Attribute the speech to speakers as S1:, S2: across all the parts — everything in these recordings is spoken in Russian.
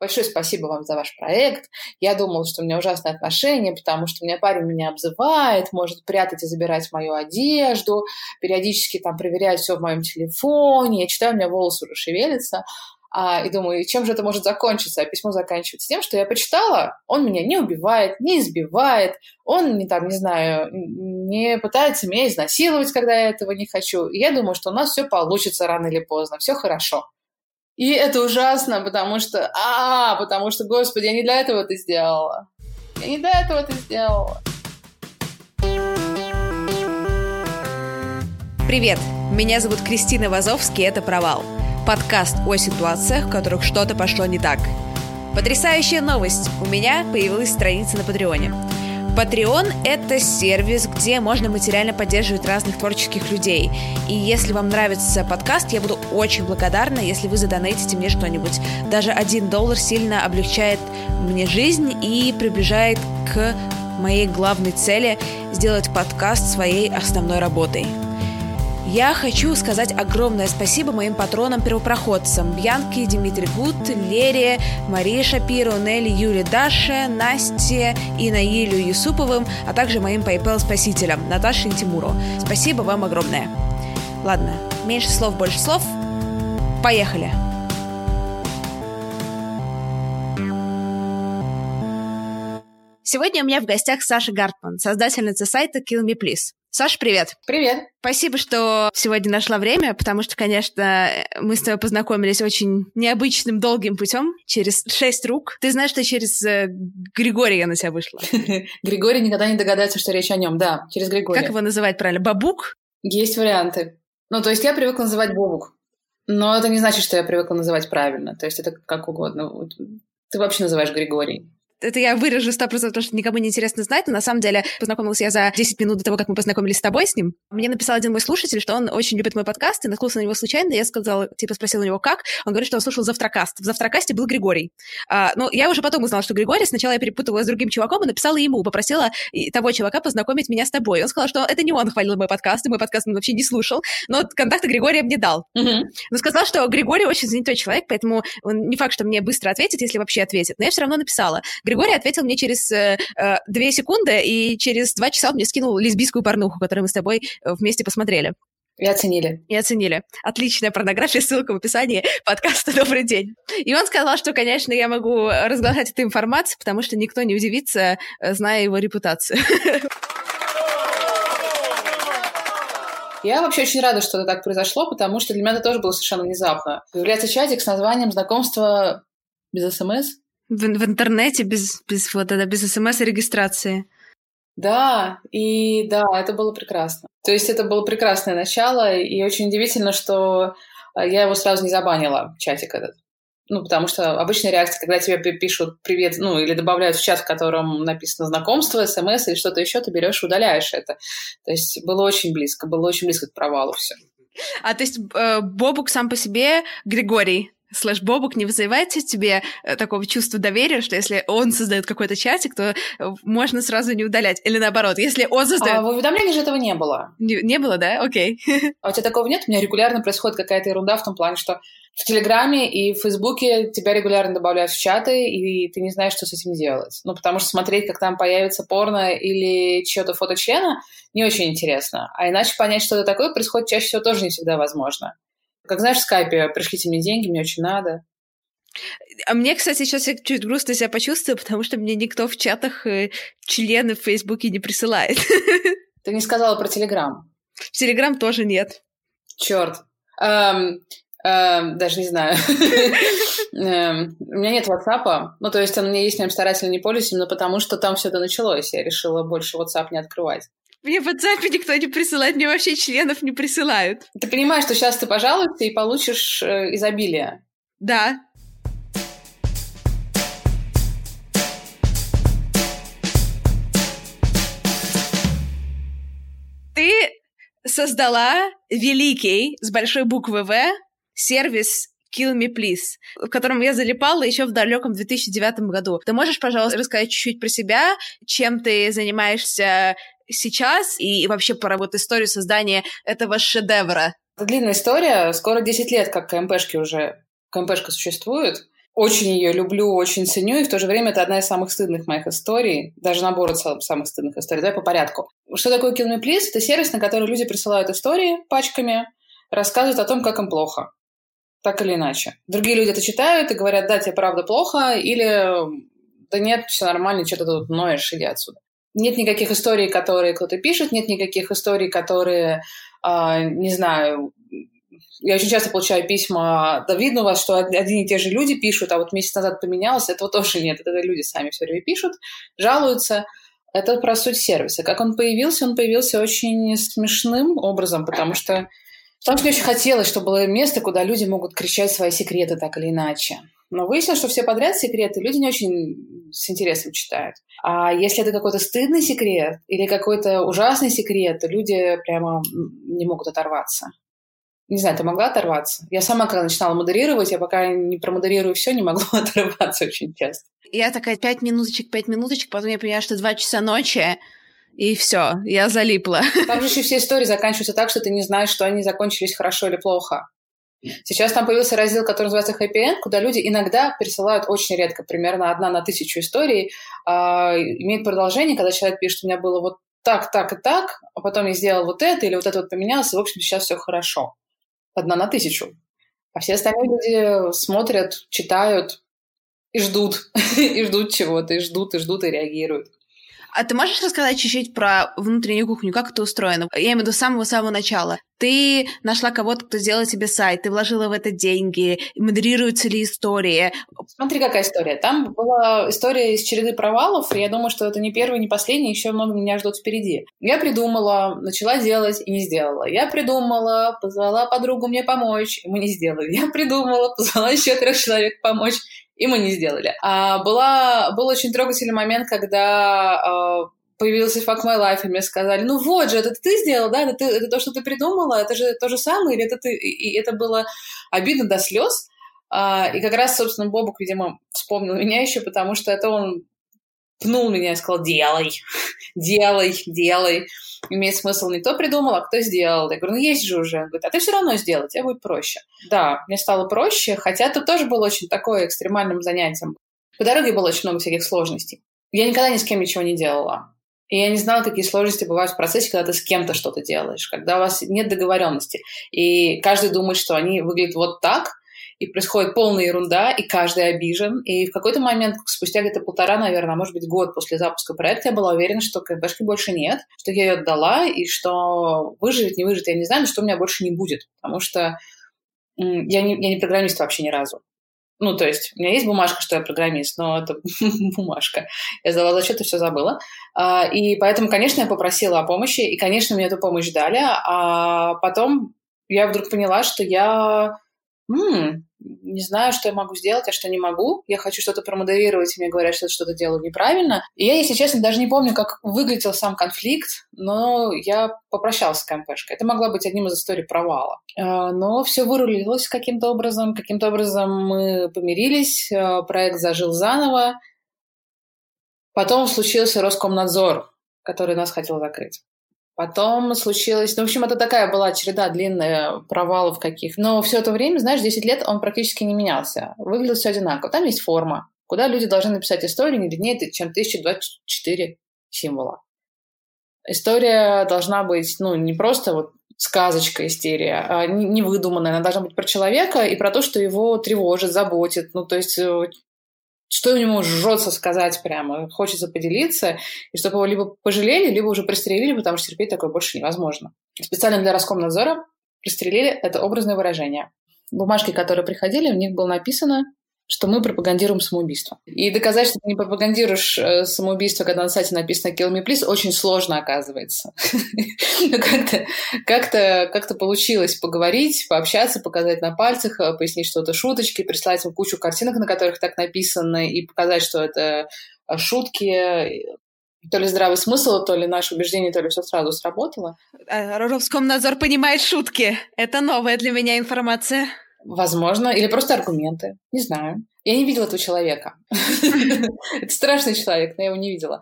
S1: Большое спасибо вам за ваш проект. Я думала, что у меня ужасные отношения, потому что у меня парень меня обзывает, может прятать и забирать мою одежду, периодически там проверяет все в моем телефоне. Я читаю, у меня волосы уже шевелятся. А, и думаю, чем же это может закончиться? А письмо заканчивается тем, что я почитала, он меня не убивает, не избивает, он, не, там, не знаю, не пытается меня изнасиловать, когда я этого не хочу. И я думаю, что у нас все получится рано или поздно, все хорошо. И это ужасно, потому что, а, потому что, господи, я не для этого это сделала. Я не для этого это сделала.
S2: Привет, меня зовут Кристина Вазовский, это «Провал». Подкаст о ситуациях, в которых что-то пошло не так. Потрясающая новость! У меня появилась страница на Патреоне. Patreon — это сервис, где можно материально поддерживать разных творческих людей. И если вам нравится подкаст, я буду очень благодарна, если вы задонатите мне что-нибудь. Даже один доллар сильно облегчает мне жизнь и приближает к моей главной цели — сделать подкаст своей основной работой. Я хочу сказать огромное спасибо моим патронам-первопроходцам Бьянке, Дмитрий Гуд, Лере, Марии Шапиру, Нелли, Юле Даше, Насте и Наилю Юсуповым, а также моим PayPal-спасителям Наташе и Тимуру. Спасибо вам огромное. Ладно, меньше слов, больше слов. Поехали! Сегодня у меня в гостях Саша Гартман, создательница сайта Kill Me Please. Саша, привет.
S1: Привет.
S2: Спасибо, что сегодня нашла время, потому что, конечно, мы с тобой познакомились очень необычным, долгим путем, через шесть рук. Ты знаешь, что через э, Григория на тебя вышла.
S1: Григорий никогда не догадается, что речь о нем, да, через Григория.
S2: Как его называть правильно? Бабук?
S1: Есть варианты. Ну, то есть я привыкла называть Бобук. Но это не значит, что я привыкла называть правильно. То есть это как угодно. Ты вообще называешь Григорий
S2: это я выражу 100%, потому что никому не интересно знать, но на самом деле познакомилась я за 10 минут до того, как мы познакомились с тобой с ним. Мне написал один мой слушатель, что он очень любит мой подкаст, и наткнулся на него случайно, я сказала, типа, спросила у него, как? Он говорит, что он слушал Завтракаст. В Завтракасте был Григорий. А, ну, я уже потом узнала, что Григорий, сначала я перепутала с другим чуваком и написала ему, попросила того чувака познакомить меня с тобой. Он сказал, что это не он хвалил мой подкаст, и мой подкаст он вообще не слушал, но контакты Григория мне дал. Mm-hmm. Но сказал, что Григорий очень занятой человек, поэтому он не факт, что мне быстро ответит, если вообще ответит. Но я все равно написала. Григорий ответил мне через э, э, две секунды, и через два часа он мне скинул лесбийскую порнуху, которую мы с тобой э, вместе посмотрели.
S1: И оценили.
S2: И оценили. Отличная порнография, ссылка в описании подкаста «Добрый день». И он сказал, что, конечно, я могу разглашать эту информацию, потому что никто не удивится, зная его репутацию.
S1: Я вообще очень рада, что это так произошло, потому что для меня это тоже было совершенно внезапно. Появляется чатик с названием «Знакомство без СМС».
S2: В, в интернете без, без, вот, да, без смс-регистрации.
S1: Да, и да, это было прекрасно. То есть это было прекрасное начало, и очень удивительно, что а, я его сразу не забанила, чатик этот. Ну, потому что обычная реакция, когда тебе пишут привет, ну, или добавляют в чат, в котором написано знакомство, смс или что-то еще, ты берешь и удаляешь это. То есть было очень близко, было очень близко к провалу все.
S2: А то есть э, Бобук сам по себе Григорий? Слэш Бобук не вызывает тебе э, такого чувства доверия, что если он создает какой-то чатик, то э, можно сразу не удалять? Или наоборот, если он создает...
S1: А в уведомлении же этого не было.
S2: Не, не было, да? Окей.
S1: А у тебя такого нет? У меня регулярно происходит какая-то ерунда в том плане, что в Телеграме и в Фейсбуке тебя регулярно добавляют в чаты, и ты не знаешь, что с этим делать. Ну, потому что смотреть, как там появится порно или чье-то фото члена, не очень интересно. А иначе понять, что это такое, происходит чаще всего тоже не всегда возможно. Как знаешь, в скайпе пришлите мне деньги, мне очень надо.
S2: А мне, кстати, сейчас я чуть грустно себя почувствую, потому что мне никто в чатах э, члены в Фейсбуке не присылает.
S1: Ты не сказала про Телеграм.
S2: В Телеграм тоже нет.
S1: Черт. Эм, эм, даже не знаю. эм, у меня нет WhatsApp. Ну, то есть он меня есть, я старательно не пользуюсь, именно потому что там все это началось. Я решила больше WhatsApp не открывать.
S2: Мне в WhatsApp никто не присылает, мне вообще членов не присылают.
S1: Ты понимаешь, что сейчас ты пожалуйста и получишь э, изобилие.
S2: Да. Ты создала великий с большой буквы В сервис Kill Me Please, в котором я залипала еще в далеком 2009 году. Ты можешь, пожалуйста, рассказать чуть-чуть про себя, чем ты занимаешься сейчас и вообще про вот историю создания этого шедевра?
S1: Это длинная история. Скоро 10 лет, как КМПшки уже... КМПшка существует. Очень ее люблю, очень ценю, и в то же время это одна из самых стыдных моих историй, даже набор самых стыдных историй. Давай по порядку. Что такое Kill Me Please? Это сервис, на который люди присылают истории пачками, рассказывают о том, как им плохо. Так или иначе. Другие люди это читают и говорят, да, тебе правда плохо, или да нет, все нормально, что ты тут ноешь, иди отсюда. Нет никаких историй, которые кто-то пишет, нет никаких историй, которые, э, не знаю, я очень часто получаю письма, да видно у вас, что одни и те же люди пишут, а вот месяц назад поменялось, этого тоже нет. Это люди сами все время пишут, жалуются. Это про суть сервиса. Как он появился? Он появился очень смешным образом, потому что Потому что мне очень хотелось, чтобы было место, куда люди могут кричать свои секреты так или иначе. Но выяснилось, что все подряд секреты люди не очень с интересом читают. А если это какой-то стыдный секрет или какой-то ужасный секрет, то люди прямо не могут оторваться. Не знаю, ты могла оторваться? Я сама, когда начинала модерировать, я пока не промодерирую все, не могла оторваться очень часто.
S2: Я такая пять минуточек, пять минуточек, потом я понимаю, что два часа ночи, и все, я залипла.
S1: Там же еще все истории заканчиваются так, что ты не знаешь, что они закончились хорошо или плохо. Сейчас там появился раздел, который называется Happy End, куда люди иногда присылают очень редко, примерно одна на тысячу историй, э, имеет продолжение, когда человек пишет, у меня было вот так, так и так, а потом я сделал вот это или вот это вот поменялось, и, в общем, сейчас все хорошо. Одна на тысячу. А все остальные люди смотрят, читают и ждут, и ждут чего-то, и ждут, и ждут, и реагируют.
S2: А ты можешь рассказать чуть-чуть про внутреннюю кухню, как это устроено? Я имею в виду с самого-самого начала. Ты нашла кого-то, кто сделал тебе сайт, ты вложила в это деньги, модерируются ли истории?
S1: Смотри, какая история. Там была история из череды провалов, и я думаю, что это не первый, не последний, еще много меня ждут впереди. Я придумала, начала делать и не сделала. Я придумала, позвала подругу мне помочь, и мы не сделали. Я придумала, позвала еще трех человек помочь, и мы не сделали. А была, был очень трогательный момент, когда а, появился Fuck My Life, и мне сказали, ну вот же, это ты сделал, да, это, ты, это то, что ты придумала, это же то же самое, или это ты... И это было обидно до слез. А, и как раз, собственно, Бобук, видимо, вспомнил меня еще, потому что это он пнул меня и сказал, делай, делай, делай. Имеет смысл не кто придумал, а кто сделал. Я говорю, ну есть же уже. Он говорит, а ты все равно сделай, тебе будет проще. Да, мне стало проще, хотя это тоже было очень такое экстремальным занятием. По дороге было очень много всяких сложностей. Я никогда ни с кем ничего не делала. И я не знала, какие сложности бывают в процессе, когда ты с кем-то что-то делаешь, когда у вас нет договоренности. И каждый думает, что они выглядят вот так, и происходит полная ерунда, и каждый обижен. И в какой-то момент, спустя где-то полтора, наверное, может быть год после запуска проекта, я была уверена, что КПшки больше нет, что я ее отдала, и что выживет, не выживет, я не знаю, но что у меня больше не будет. Потому что я не, я не программист вообще ни разу. Ну, то есть, у меня есть бумажка, что я программист, но это бумажка. Я сдала зачет и все забыла. А, и поэтому, конечно, я попросила о помощи, и, конечно, мне эту помощь дали. А потом я вдруг поняла, что я м-м, не знаю, что я могу сделать, а что не могу. Я хочу что-то промодерировать, и мне говорят, что я что-то делаю неправильно. И я, если честно, даже не помню, как выглядел сам конфликт, но я попрощалась с КМПшкой. Это могла быть одним из историй провала. А, но все вырулилось каким-то образом. Каким-то образом мы помирились, а, проект зажил заново. Потом случился Роскомнадзор, который нас хотел закрыть. Потом случилось... Ну, в общем, это такая была череда длинная провалов каких. Но все это время, знаешь, 10 лет он практически не менялся. Выглядел все одинаково. Там есть форма, куда люди должны написать историю не длиннее, чем 1024 символа. История должна быть, ну, не просто вот сказочка, истерия, а не выдуманная. Она должна быть про человека и про то, что его тревожит, заботит. Ну, то есть э, что у него жжется сказать прямо, хочется поделиться, и чтобы его либо пожалели, либо уже пристрелили, потому что терпеть такое больше невозможно. Специально для Роскомнадзора пристрелили — это образное выражение. Бумажки, которые приходили, в них было написано что мы пропагандируем самоубийство. И доказать, что ты не пропагандируешь э, самоубийство, когда на сайте написано «kill me please», очень сложно оказывается. Как-то как как получилось поговорить, пообщаться, показать на пальцах, э, пояснить что-то шуточки, прислать им кучу картинок, на которых так написано, и показать, что это э, шутки, то ли здравый смысл, то ли наше убеждение, то ли все сразу сработало.
S2: Роскомнадзор понимает шутки. Это новая для меня информация.
S1: Возможно. Или просто аргументы. Не знаю. Я не видела этого человека. Это страшный человек, но я его не видела.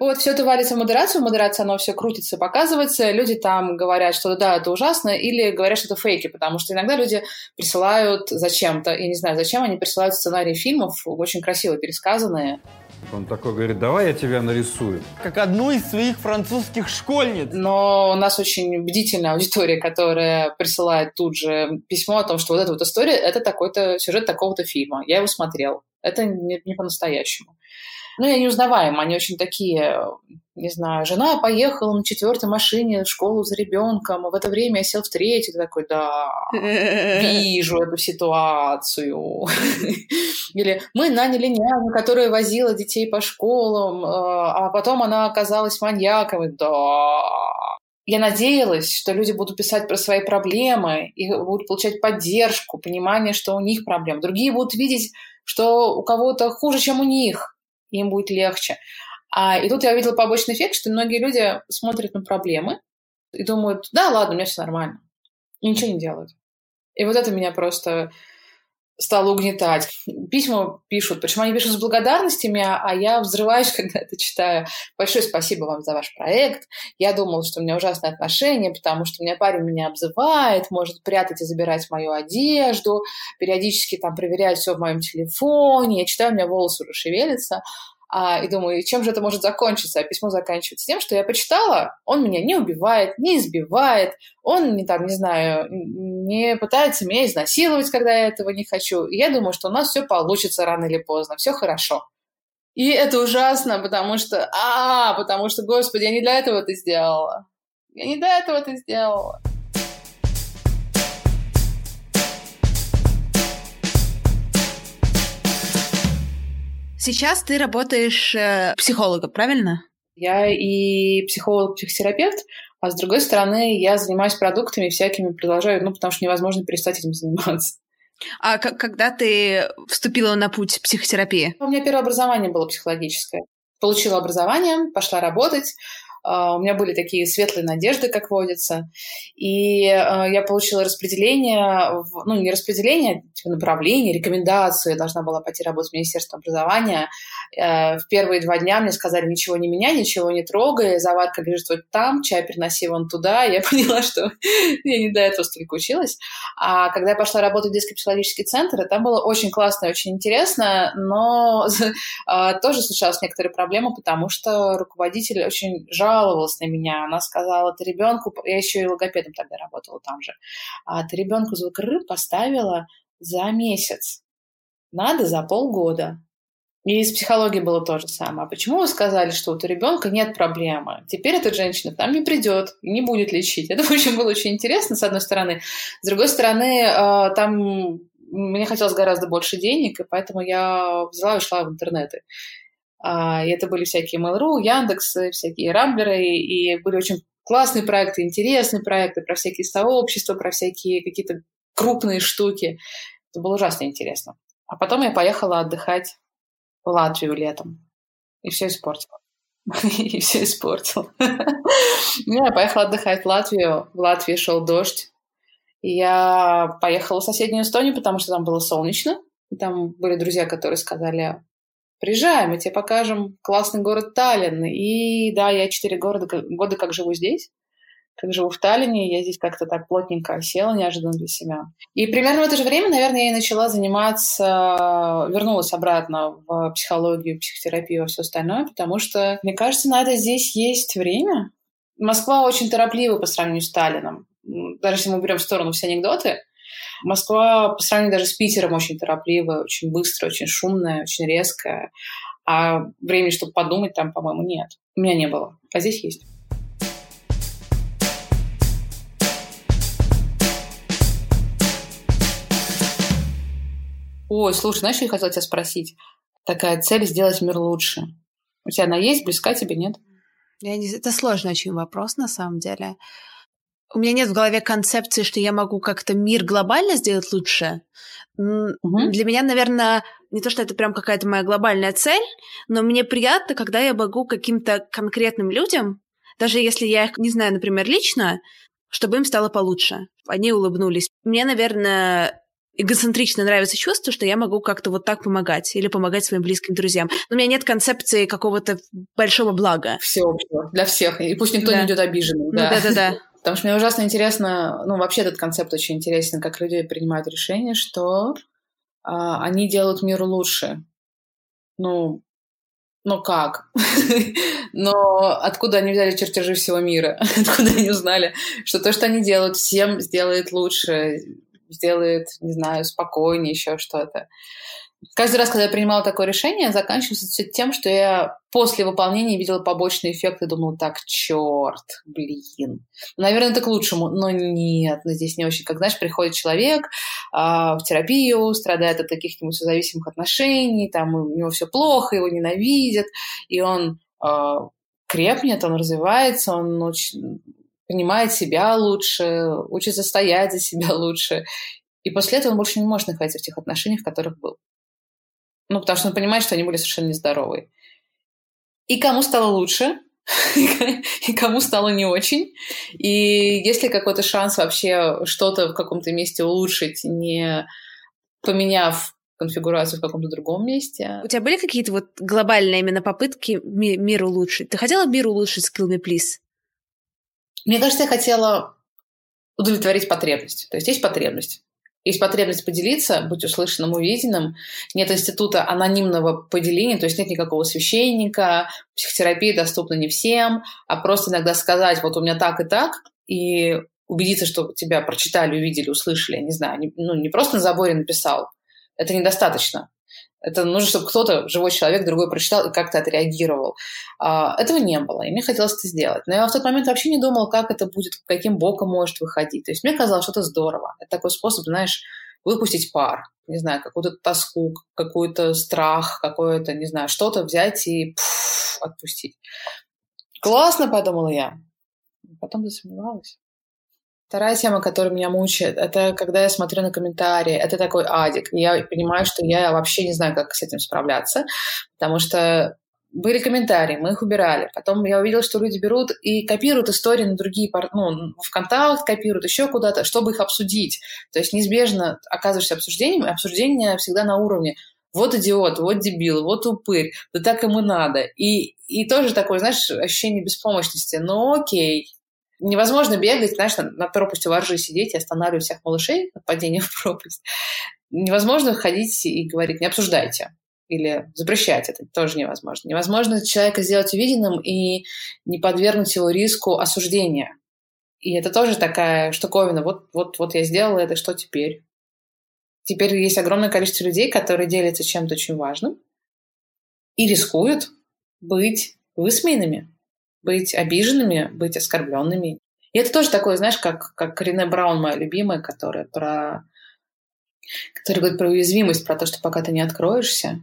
S1: Вот, все это валится в модерацию, в модерации оно все крутится, показывается, люди там говорят, что да, это ужасно, или говорят, что это фейки, потому что иногда люди присылают зачем-то, я не знаю, зачем они присылают сценарии фильмов, очень красиво пересказанные,
S3: он такой говорит, давай я тебя нарисую.
S4: Как одну из своих французских школьниц.
S1: Но у нас очень бдительная аудитория, которая присылает тут же письмо о том, что вот эта вот история, это такой-то сюжет такого-то фильма. Я его смотрел. Это не, не по-настоящему ну, и они узнаваемы, они очень такие, не знаю, жена поехала на четвертой машине в школу за ребенком, а в это время я сел в третью, ты такой, да, вижу эту ситуацию. Или мы наняли няню, которая возила детей по школам, а, а потом она оказалась маньяком, да, я надеялась, что люди будут писать про свои проблемы и будут получать поддержку, понимание, что у них проблемы. Другие будут видеть, что у кого-то хуже, чем у них им будет легче. А, и тут я увидела побочный эффект, что многие люди смотрят на проблемы и думают, да, ладно, у меня все нормально. И ничего не делают. И вот это меня просто стало угнетать. Письма пишут, почему они пишут с благодарностями, а я взрываюсь, когда это читаю. Большое спасибо вам за ваш проект. Я думала, что у меня ужасные отношения, потому что у меня парень меня обзывает, может прятать и забирать мою одежду, периодически там проверяет все в моем телефоне. Я читаю, у меня волосы уже шевелятся. А, и думаю, чем же это может закончиться? А письмо заканчивается тем, что я почитала, он меня не убивает, не избивает, он не там, не знаю, не пытается меня изнасиловать, когда я этого не хочу. И я думаю, что у нас все получится рано или поздно, все хорошо. И это ужасно, потому что, а, потому что, господи, я не для этого это сделала. Я не для этого это сделала.
S2: Сейчас ты работаешь э, психологом, правильно?
S1: Я и психолог-психотерапевт, а с другой стороны, я занимаюсь продуктами всякими, продолжаю, ну, потому что невозможно перестать этим заниматься.
S2: А когда ты вступила на путь психотерапии?
S1: У меня первое образование было психологическое. Получила образование, пошла работать, у меня были такие светлые надежды, как водится. И а, я получила распределение, ну, не распределение, а типа направление, рекомендацию. Я должна была пойти работать в Министерство образования. Э, в первые два дня мне сказали, ничего не меняй, ничего не трогай, заварка лежит вот там, чай переноси вон туда. Я поняла, что я не до этого столько училась. А когда я пошла работать в детский психологический центр, там было очень классно и очень интересно, но тоже случалась некоторые проблемы, потому что руководитель очень жал жаловалась на меня. Она сказала, ты ребенку, я еще и логопедом тогда работала там же, а ты ребенку звук «р» поставила за месяц. Надо за полгода. И из психологии было то же самое. А почему вы сказали, что вот у ребенка нет проблемы? Теперь эта женщина к нам не придет не будет лечить. Это очень было очень интересно, с одной стороны. С другой стороны, э, там мне хотелось гораздо больше денег, и поэтому я взяла и ушла в интернеты. А, и это были всякие Mail.ru, Яндекс, всякие Рамблеры, и были очень классные проекты, интересные проекты про всякие сообщества, про всякие какие-то крупные штуки. Это было ужасно интересно. А потом я поехала отдыхать в Латвию летом. И все испортила. И все испортила. Я поехала отдыхать в Латвию. В Латвии шел дождь. Я поехала в соседнюю Эстонию, потому что там было солнечно. И там были друзья, которые сказали, приезжай, мы тебе покажем классный город Таллин. И да, я четыре года, как живу здесь как живу в Таллине, я здесь как-то так плотненько осела неожиданно для себя. И примерно в это же время, наверное, я и начала заниматься, вернулась обратно в психологию, психотерапию и все остальное, потому что, мне кажется, на это здесь есть время. Москва очень тороплива по сравнению с Таллином. Даже если мы берем в сторону все анекдоты, Москва по сравнению даже с Питером очень торопливая, очень быстрая, очень шумная, очень резкая. А времени, чтобы подумать, там, по-моему, нет. У меня не было. А здесь есть. Ой, слушай, знаешь, что я хотела тебя спросить? Такая цель сделать мир лучше. У тебя она есть, близка тебе, нет?
S2: Я не... Это сложный очень вопрос, на самом деле. У меня нет в голове концепции, что я могу как-то мир глобально сделать лучше. Угу. Для меня, наверное, не то, что это прям какая-то моя глобальная цель, но мне приятно, когда я могу каким-то конкретным людям, даже если я их не знаю, например, лично, чтобы им стало получше. Они улыбнулись. Мне, наверное, эгоцентрично нравится чувство, что я могу как-то вот так помогать или помогать своим близким друзьям. Но у меня нет концепции какого-то большого блага.
S1: Всеобщего, для всех. И пусть никто да. не идет обиженным. Ну
S2: да. Да-да-да.
S1: Потому что мне ужасно интересно, ну, вообще этот концепт очень интересен, как люди принимают решение, что а, они делают мир лучше. Ну, ну как? Но откуда они взяли чертежи всего мира? Откуда они узнали, что то, что они делают, всем сделает лучше, сделает, не знаю, спокойнее, еще что-то. Каждый раз, когда я принимала такое решение, заканчивался все тем, что я после выполнения видела побочный эффект и думала, так, черт, блин. Наверное, это к лучшему, но нет, но здесь не очень. Как, знаешь, приходит человек а, в терапию, страдает от каких-нибудь созависимых отношений, там у него все плохо, его ненавидят, и он а, крепнет, он развивается, он очень понимает себя лучше, учится стоять за себя лучше. И после этого он больше не может находиться в тех отношениях, в которых был. Ну, потому что он понимает, что они были совершенно нездоровые. И кому стало лучше, и кому стало не очень. И есть ли какой-то шанс вообще что-то в каком-то месте улучшить, не поменяв конфигурацию в каком-то другом месте.
S2: У тебя были какие-то вот глобальные именно попытки ми- мир улучшить? Ты хотела мир улучшить с Kill Me Please?
S1: Мне кажется, я хотела удовлетворить потребность. То есть есть потребность. Есть потребность поделиться, быть услышанным, увиденным. Нет института анонимного поделения, то есть нет никакого священника, психотерапия доступна не всем, а просто иногда сказать, вот у меня так и так, и убедиться, что тебя прочитали, увидели, услышали, не знаю, не, ну, не просто на заборе написал. Это недостаточно. Это нужно, чтобы кто-то, живой человек, другой прочитал и как-то отреагировал. А, этого не было, и мне хотелось это сделать. Но я в тот момент вообще не думала, как это будет, каким боком может выходить. То есть мне казалось, что это здорово. Это такой способ, знаешь, выпустить пар, не знаю, какую-то тоску, какой-то страх, какое-то, не знаю, что-то взять и пфф, отпустить. Классно, подумала я. Потом засомневалась. Вторая тема, которая меня мучает, это когда я смотрю на комментарии, это такой адик. И я понимаю, что я вообще не знаю, как с этим справляться, потому что были комментарии, мы их убирали. Потом я увидела, что люди берут и копируют истории на другие, ну, ВКонтакт копируют, еще куда-то, чтобы их обсудить. То есть неизбежно оказываешься обсуждением, и обсуждение всегда на уровне вот идиот, вот дебил, вот упырь, да так ему надо. И, и тоже такое, знаешь, ощущение беспомощности. Ну окей, Невозможно бегать, знаешь, на, на пропасти воржи сидеть и останавливать всех малышей от падения в пропасть. Невозможно ходить и говорить, не обсуждайте. Или запрещать это тоже невозможно. Невозможно человека сделать увиденным и не подвергнуть его риску осуждения. И это тоже такая штуковина. Вот, вот, вот я сделала это, что теперь? Теперь есть огромное количество людей, которые делятся чем-то очень важным и рискуют быть высмеянными быть обиженными, быть оскорбленными. И это тоже такое, знаешь, как, как Рене Браун, моя любимая, которая про который говорит про уязвимость, про то, что пока ты не откроешься,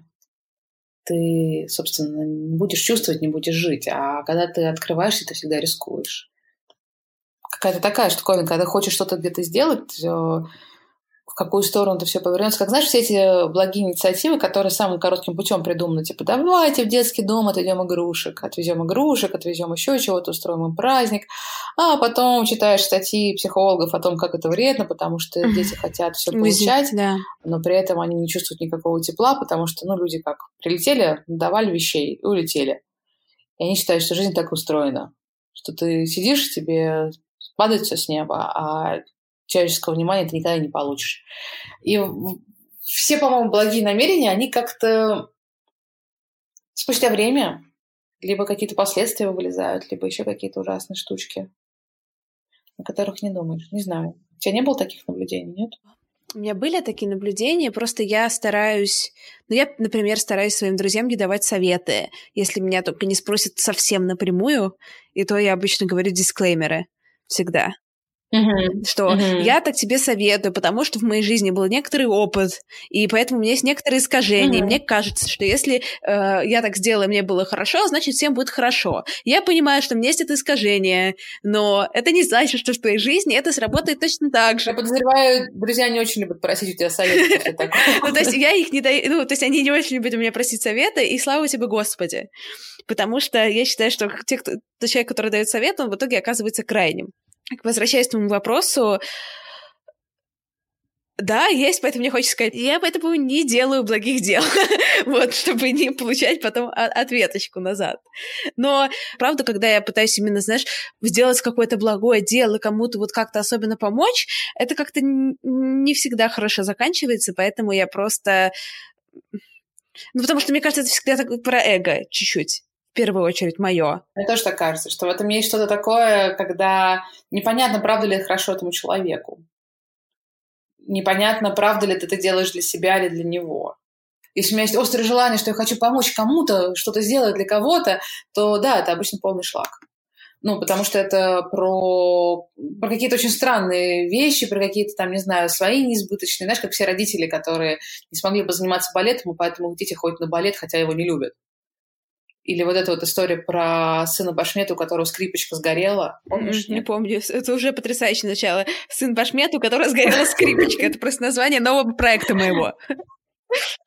S1: ты, собственно, не будешь чувствовать, не будешь жить. А когда ты открываешься, ты всегда рискуешь. Какая-то такая штуковина, когда хочешь что-то где-то сделать, в какую сторону это все повернется. Как знаешь, все эти благие инициативы, которые самым коротким путем придуманы, типа, давайте в детский дом отведем игрушек, отвезем игрушек, отвезем еще чего-то, устроим им праздник, а потом читаешь статьи психологов о том, как это вредно, потому что дети хотят все получать,
S2: да.
S1: но при этом они не чувствуют никакого тепла, потому что, ну, люди как прилетели, давали вещей и улетели. И они считают, что жизнь так устроена, что ты сидишь, тебе падает все с неба, а человеческого внимания ты никогда не получишь. И все, по-моему, благие намерения, они как-то спустя время либо какие-то последствия вылезают, либо еще какие-то ужасные штучки, о которых не думаешь. Не знаю. У тебя не было таких наблюдений, нет?
S2: У меня были такие наблюдения, просто я стараюсь... Ну, я, например, стараюсь своим друзьям не давать советы, если меня только не спросят совсем напрямую, и то я обычно говорю дисклеймеры всегда.
S1: Мгм.
S2: Что
S1: Мгм.
S2: я так тебе советую, потому что в моей жизни был некоторый опыт, и поэтому у меня есть некоторые искажения.
S1: Мгм.
S2: мне кажется, что если э, я так сделала, и мне было хорошо, значит, всем будет хорошо. Я понимаю, что у меня есть это искажение, но это не значит, что в твоей жизни это сработает точно так же.
S1: Я подозреваю, друзья не очень любят просить у тебя совет после такого.
S2: Ну, то есть я их не даю, ну, то есть они не очень любят у меня просить совета, и слава тебе, Господи. Потому что я считаю, что те, кто, тот человек, который дает совет, он в итоге оказывается крайним. Возвращаясь к твоему вопросу, да, есть, поэтому мне хочется сказать, я поэтому не делаю благих дел, вот, чтобы не получать потом ответочку назад. Но, правда, когда я пытаюсь именно, знаешь, сделать какое-то благое дело, кому-то вот как-то особенно помочь, это как-то не всегда хорошо заканчивается, поэтому я просто... Ну, потому что, мне кажется, это всегда так про эго чуть-чуть. В первую очередь, мое.
S1: Мне тоже так кажется, что в этом есть что-то такое, когда непонятно, правда ли это хорошо этому человеку. Непонятно, правда ли ты это делаешь для себя или для него. Если у меня есть острое желание, что я хочу помочь кому-то, что-то сделать для кого-то, то да, это обычно полный шлак. Ну, потому что это про, про какие-то очень странные вещи, про какие-то там, не знаю, свои неизбыточные. Знаешь, как все родители, которые не смогли бы заниматься балетом, и поэтому дети ходят на балет, хотя его не любят. Или вот эта вот история про сына Башмету, у которого скрипочка сгорела. Помнишь?
S2: Не помню. Это уже потрясающее начало. Сын Башмет, у которого сгорела скрипочка. Это просто название нового проекта моего.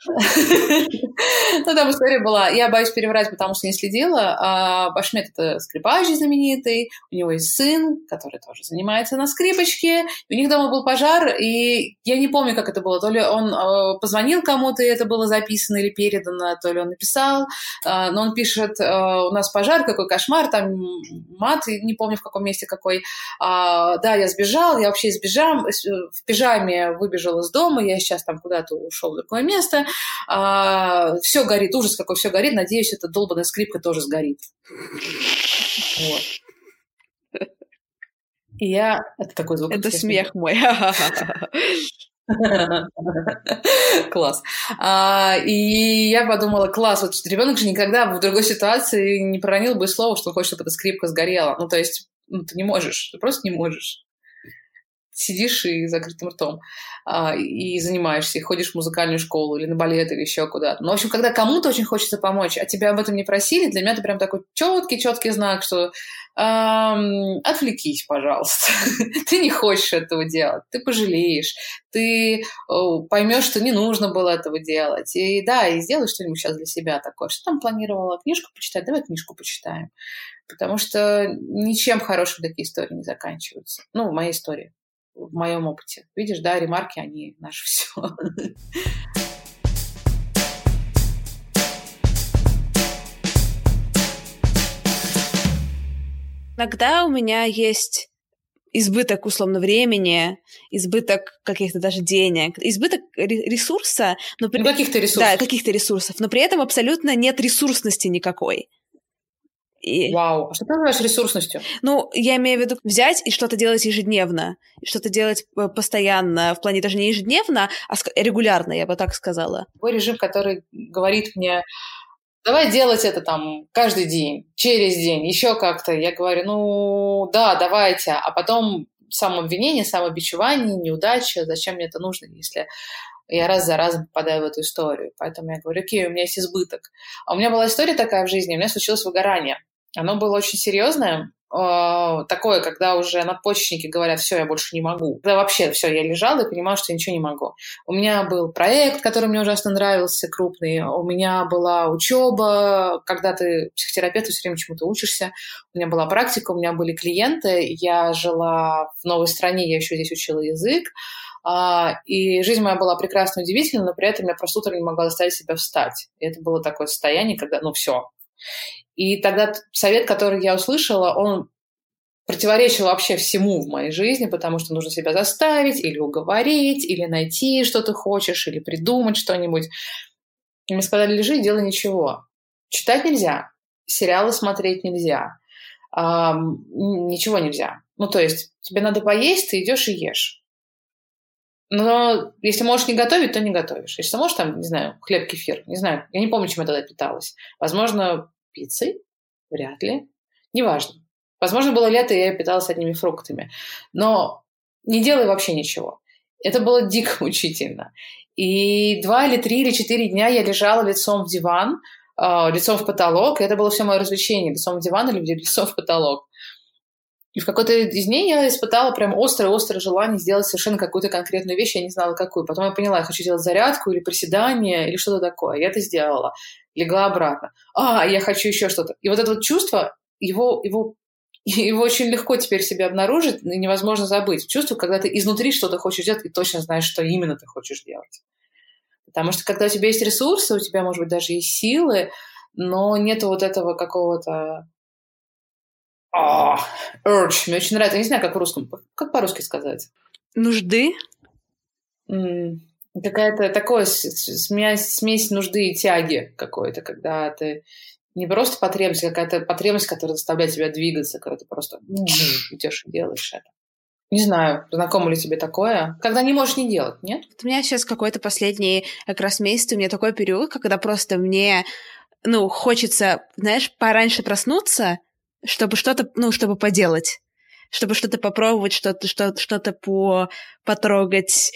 S1: Ну, там история была, я боюсь переврать, потому что не следила. А Башмет — это скрипач знаменитый, у него есть сын, который тоже занимается на скрипочке. У них дома был пожар, и я не помню, как это было. То ли он э, позвонил кому-то, и это было записано или передано, то ли он написал. А, но он пишет, э, у нас пожар, какой кошмар, там мат, не помню в каком месте какой. А, да, я сбежал, я вообще избежал, в пижаме выбежал из дома, я сейчас там куда-то ушел в другое место. все горит, ужас какой, все горит. Надеюсь, эта долбанная скрипка тоже сгорит. Вот. И я... Это такой звук.
S2: Это смех мой.
S1: Класс. А, и я подумала, класс, вот ребенок же никогда в другой ситуации не проронил бы слово, что он хочет, чтобы эта скрипка сгорела. Ну, то есть, ну, ты не можешь, ты просто не можешь. Сидишь и закрытым ртом а, и занимаешься, и ходишь в музыкальную школу или на балет или еще куда-то. Но, в общем, когда кому-то очень хочется помочь, а тебя об этом не просили, для меня это прям такой четкий-четкий знак, что эм, отвлекись, пожалуйста. ты не хочешь этого делать, ты пожалеешь, ты поймешь, что не нужно было этого делать. И да, и сделай что-нибудь сейчас для себя такое. Что там планировала? Книжку почитать? Давай книжку почитаем. Потому что ничем хорошим такие истории не заканчиваются. Ну, в моей истории в моем опыте. Видишь, да, ремарки, они наше все.
S2: Иногда у меня есть избыток, условно, времени, избыток каких-то даже денег, избыток ресурса. Но при...
S1: Ну, каких-то ресурсов.
S2: Да, каких-то ресурсов. Но при этом абсолютно нет ресурсности никакой.
S1: И... Вау, а что ты называешь ресурсностью?
S2: Ну, я имею в виду взять и что-то делать ежедневно, что-то делать постоянно, в плане даже не ежедневно, а регулярно, я бы так сказала.
S1: Твой режим, который говорит мне, давай делать это там каждый день, через день, еще как-то. Я говорю, ну да, давайте. А потом самообвинение, самобичевание, неудача, зачем мне это нужно, если я раз за разом попадаю в эту историю. Поэтому я говорю, окей, у меня есть избыток. А у меня была история такая в жизни, у меня случилось выгорание. Оно было очень серьезное, э, такое, когда уже надпочечники говорят, все, я больше не могу. Когда вообще все, я лежала и понимала, что я ничего не могу. У меня был проект, который мне ужасно нравился, крупный. У меня была учеба, когда ты психотерапевт, ты все время чему-то учишься. У меня была практика, у меня были клиенты. Я жила в новой стране, я еще здесь учила язык. А, и жизнь моя была прекрасно удивительна, но при этом я просто утром не могла заставить себя встать. И это было такое состояние, когда, ну, все, и тогда совет, который я услышала, он противоречил вообще всему в моей жизни, потому что нужно себя заставить или уговорить, или найти, что ты хочешь, или придумать что-нибудь. И мне сказали, лежи, делай ничего. Читать нельзя, сериалы смотреть нельзя, эм, ничего нельзя. Ну, то есть тебе надо поесть, ты идешь и ешь. Но если можешь не готовить, то не готовишь. Если можешь, там, не знаю, хлеб, кефир, не знаю, я не помню, чем я тогда питалась. Возможно, пиццей? Вряд ли. Неважно. Возможно, было лето, и я питалась одними фруктами. Но не делай вообще ничего. Это было дико мучительно. И два или три или четыре дня я лежала лицом в диван, э, лицом в потолок, и это было все мое развлечение, лицом в диван или лицом в потолок. И в какой-то из дней я испытала прям острое-острое желание сделать совершенно какую-то конкретную вещь, я не знала, какую. Потом я поняла, я хочу сделать зарядку или приседание или что-то такое. Я это сделала легла обратно. А, я хочу еще что-то. И вот это вот чувство, его, его, его очень легко теперь себе обнаружить, и невозможно забыть. Чувство, когда ты изнутри что-то хочешь делать, и точно знаешь, что именно ты хочешь делать. Потому что когда у тебя есть ресурсы, у тебя, может быть, даже есть силы, но нет вот этого какого-то oh, urge. Мне очень нравится. Я не знаю, как в русском. Как по-русски сказать?
S2: Нужды?
S1: какая-то такое смесь, смесь нужды и тяги какой-то, когда ты не просто потребность, а какая-то потребность, которая заставляет тебя двигаться, когда ты просто идешь и делаешь это. Не знаю, знакомо ли тебе такое, когда не можешь не делать, нет?
S2: У меня сейчас какой-то последний как раз месяц, у меня такой период, когда просто мне, ну, хочется, знаешь, пораньше проснуться, чтобы что-то, ну, чтобы поделать чтобы что-то попробовать, что-то что что-то по потрогать,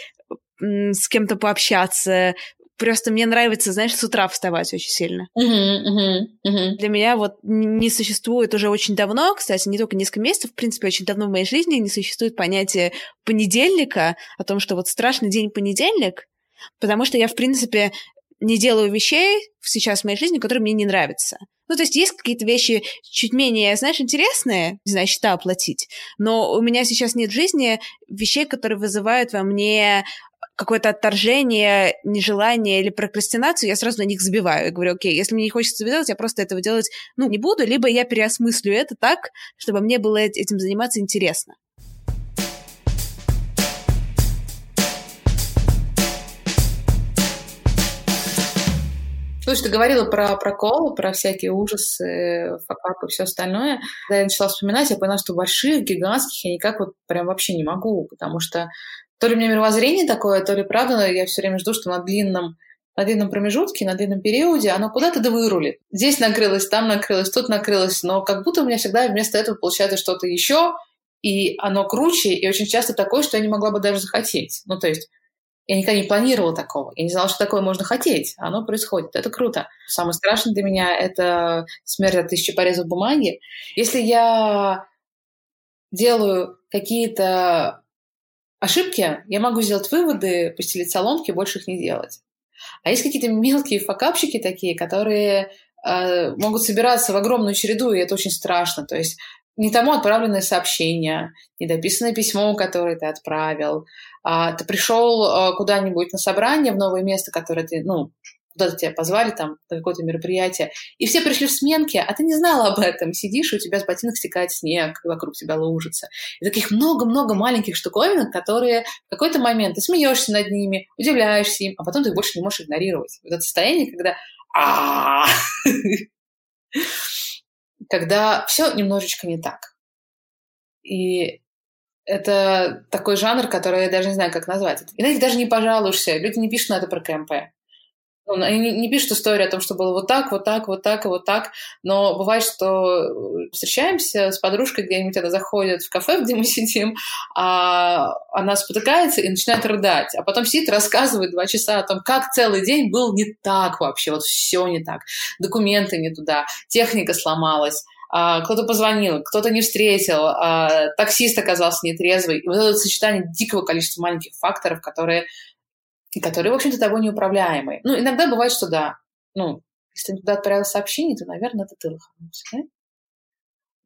S2: с кем-то пообщаться. Просто мне нравится, знаешь, с утра вставать очень сильно.
S1: Uh-huh, uh-huh, uh-huh.
S2: Для меня вот не существует уже очень давно, кстати, не только несколько месяцев, в принципе, очень давно в моей жизни не существует понятие понедельника, о том, что вот страшный день понедельник, потому что я, в принципе, не делаю вещей сейчас в моей жизни, которые мне не нравятся. Ну, то есть есть какие-то вещи чуть менее, знаешь, интересные, не знаю, счета оплатить, но у меня сейчас нет в жизни вещей, которые вызывают во мне какое-то отторжение, нежелание или прокрастинацию, я сразу на них забиваю. Я говорю, окей, если мне не хочется делать, я просто этого делать, ну, не буду, либо я переосмыслю это так, чтобы мне было этим заниматься интересно.
S1: Слушай, ты говорила про проколы, про всякие ужасы, факапы и все остальное. Когда я начала вспоминать, я поняла, что больших, гигантских я никак вот прям вообще не могу, потому что то ли у меня мировоззрение такое, то ли правда, но я все время жду, что на длинном на длинном промежутке, на длинном периоде, оно куда-то да вырулит. Здесь накрылось, там накрылось, тут накрылось, но как будто у меня всегда вместо этого получается что-то еще, и оно круче, и очень часто такое, что я не могла бы даже захотеть. Ну, то есть я никогда не планировала такого. Я не знала, что такое можно хотеть. Оно происходит. Это круто. Самое страшное для меня — это смерть от тысячи порезов бумаги. Если я делаю какие-то ошибки, я могу сделать выводы, постелить соломки, больше их не делать. А есть какие-то мелкие факапчики такие, которые э, могут собираться в огромную череду, и это очень страшно. То есть не тому отправленное сообщение, недописанное письмо, которое ты отправил, а, ты пришел э, куда-нибудь на собрание в новое место, которое ты, ну, куда-то тебя позвали там на какое-то мероприятие, и все пришли в сменке, а ты не знала об этом, сидишь, и у тебя с ботинок стекает снег, вокруг тебя лужится. И таких много-много маленьких штуковинок, которые в какой-то момент ты смеешься над ними, удивляешься им, а потом ты их больше не можешь игнорировать. Вот это состояние, когда когда все немножечко не так. И это такой жанр, который я даже не знаю, как назвать. И даже не пожалуешься. Люди не пишут на это про КМП. Ну, они не, пишут историю о том, что было вот так, вот так, вот так и вот так. Но бывает, что встречаемся с подружкой где-нибудь, она заходит в кафе, где мы сидим, а она спотыкается и начинает рыдать. А потом сидит рассказывает два часа о том, как целый день был не так вообще, вот все не так. Документы не туда, техника сломалась, а, кто-то позвонил, кто-то не встретил, а, таксист оказался нетрезвый. И вот это сочетание дикого количества маленьких факторов, которые, которые в общем-то, тобой неуправляемые. Ну, иногда бывает, что да. Ну, если ты туда отправил сообщение, то, наверное, это ты лоханулся, да?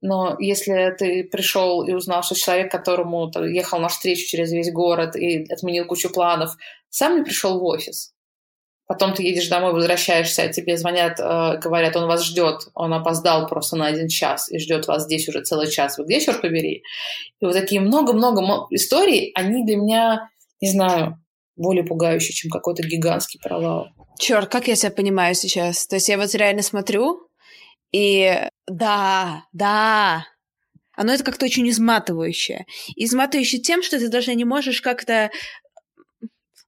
S1: Но если ты пришел и узнал, что человек, которому ехал на встречу через весь город и отменил кучу планов, сам не пришел в офис, потом ты едешь домой, возвращаешься, а тебе звонят, э, говорят, он вас ждет, он опоздал просто на один час и ждет вас здесь уже целый час. Вы где, черт побери? И вот такие много-много историй, они для меня, не знаю, более пугающие, чем какой-то гигантский провал.
S2: Черт, как я себя понимаю сейчас? То есть я вот реально смотрю, и да, да, оно это как-то очень изматывающее. Изматывающее тем, что ты даже не можешь как-то...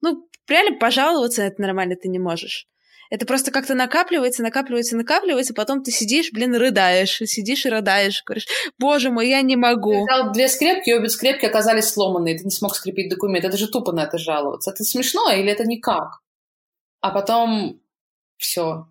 S2: Ну, реально пожаловаться на это нормально ты не можешь. Это просто как-то накапливается, накапливается, накапливается, потом ты сидишь, блин, рыдаешь, сидишь и рыдаешь, говоришь, боже мой, я не могу. Ты
S1: взял две скрепки, обе скрепки оказались сломанные, ты не смог скрепить документ. Это же тупо на это жаловаться. Это смешно или это никак? А потом все.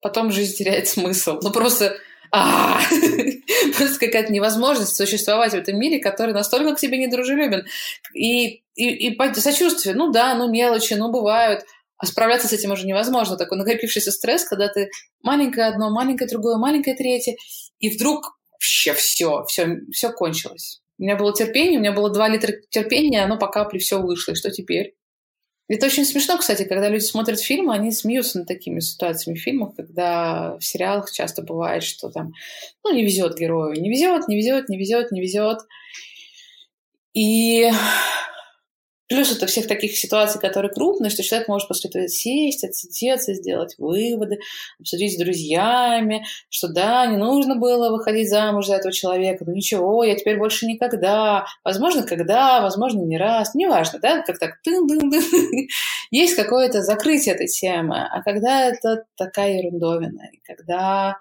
S1: Потом жизнь теряет смысл. Ну просто а просто какая-то невозможность существовать в этом мире, который настолько к тебе недружелюбен. И, и, и сочувствие, ну да, ну мелочи, ну бывают, а справляться с этим уже невозможно. Такой накопившийся стресс, когда ты маленькое одно, маленькое другое, маленькое третье, и вдруг вообще все, все, все кончилось. У меня было терпение, у меня было два литра терпения, оно по капле все вышло. И что теперь? Это очень смешно, кстати, когда люди смотрят фильмы, они смеются над такими ситуациями в фильмах, когда в сериалах часто бывает, что там, ну, не везет герою, не везет, не везет, не везет, не везет. И Плюс это всех таких ситуаций, которые крупные, что человек может после этого сесть, отсидеться, сделать выводы, обсудить с друзьями, что да, не нужно было выходить замуж за этого человека, но ничего, я теперь больше никогда. Возможно, когда, возможно, не раз, неважно, да, как так, тын -дын -дын. есть какое-то закрытие этой темы. А когда это такая ерундовина, и когда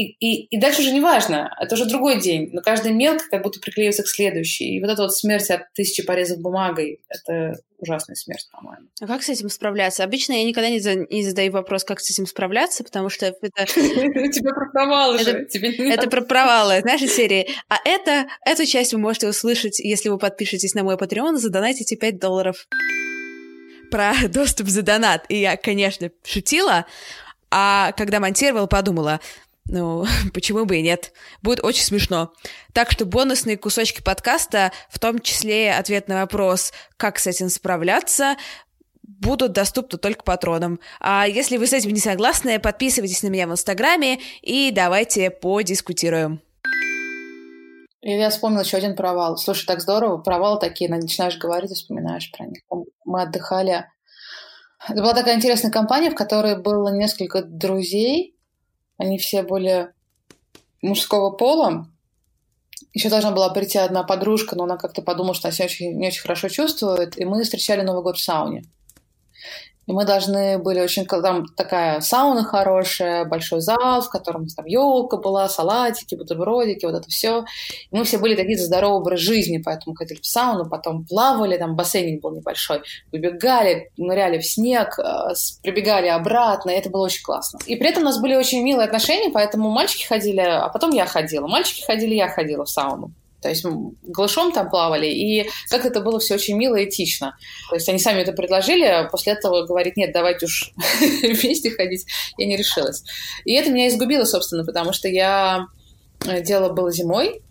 S1: и, и, и дальше уже не важно, это уже другой день, но каждая мелко как будто приклеивается к следующей. И вот эта вот смерть от тысячи порезов бумагой, это ужасная смерть, по-моему.
S2: А как с этим справляться? Обычно я никогда не, за, не задаю вопрос, как с этим справляться, потому что это...
S1: Тебе про провалы же.
S2: Это про провалы, знаешь, серии. А это, эту часть вы можете услышать, если вы подпишетесь на мой Patreon, задонатите 5 долларов. Про доступ за донат. И я, конечно, шутила, а когда монтировала, подумала, ну, почему бы и нет? Будет очень смешно. Так что бонусные кусочки подкаста, в том числе ответ на вопрос, как с этим справляться, будут доступны только патронам. А если вы с этим не согласны, подписывайтесь на меня в Инстаграме и давайте подискутируем.
S1: И я вспомнила еще один провал. Слушай, так здорово. Провалы такие, начинаешь говорить и вспоминаешь про них. Мы отдыхали. Это была такая интересная компания, в которой было несколько друзей, они все были мужского пола. Еще должна была прийти одна подружка, но она как-то подумала, что она себя очень, не очень хорошо чувствует. И мы встречали Новый год в сауне. И мы должны были очень... Там такая сауна хорошая, большой зал, в котором там елка была, салатики, бутербродики, вот это все. И мы все были такие за здоровый образ жизни, поэтому ходили в сауну, потом плавали, там бассейн был небольшой, выбегали, ныряли в снег, э, прибегали обратно, и это было очень классно. И при этом у нас были очень милые отношения, поэтому мальчики ходили, а потом я ходила. Мальчики ходили, я ходила в сауну. То есть голышом там плавали, и как это было все очень мило и этично. То есть они сами это предложили, а после этого говорит, нет, давайте уж вместе ходить. Я не решилась. И это меня изгубило, собственно, потому что я... Э, дело было зимой,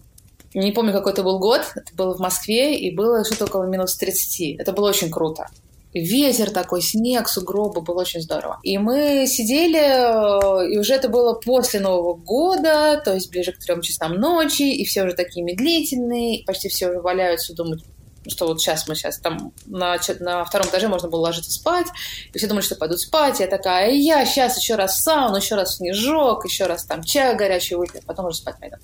S1: не помню, какой это был год, это было в Москве, и было что-то около минус 30. Это было очень круто ветер такой, снег, сугробы, было очень здорово. И мы сидели, и уже это было после Нового года, то есть ближе к трем часам ночи, и все уже такие медлительные, почти все уже валяются, думают, что вот сейчас мы сейчас там на, на втором этаже можно было ложиться спать, и все думали, что пойдут спать, я такая, я сейчас еще раз в сауну, еще раз снежок, еще раз там чай горячий выпью, потом уже спать пойду.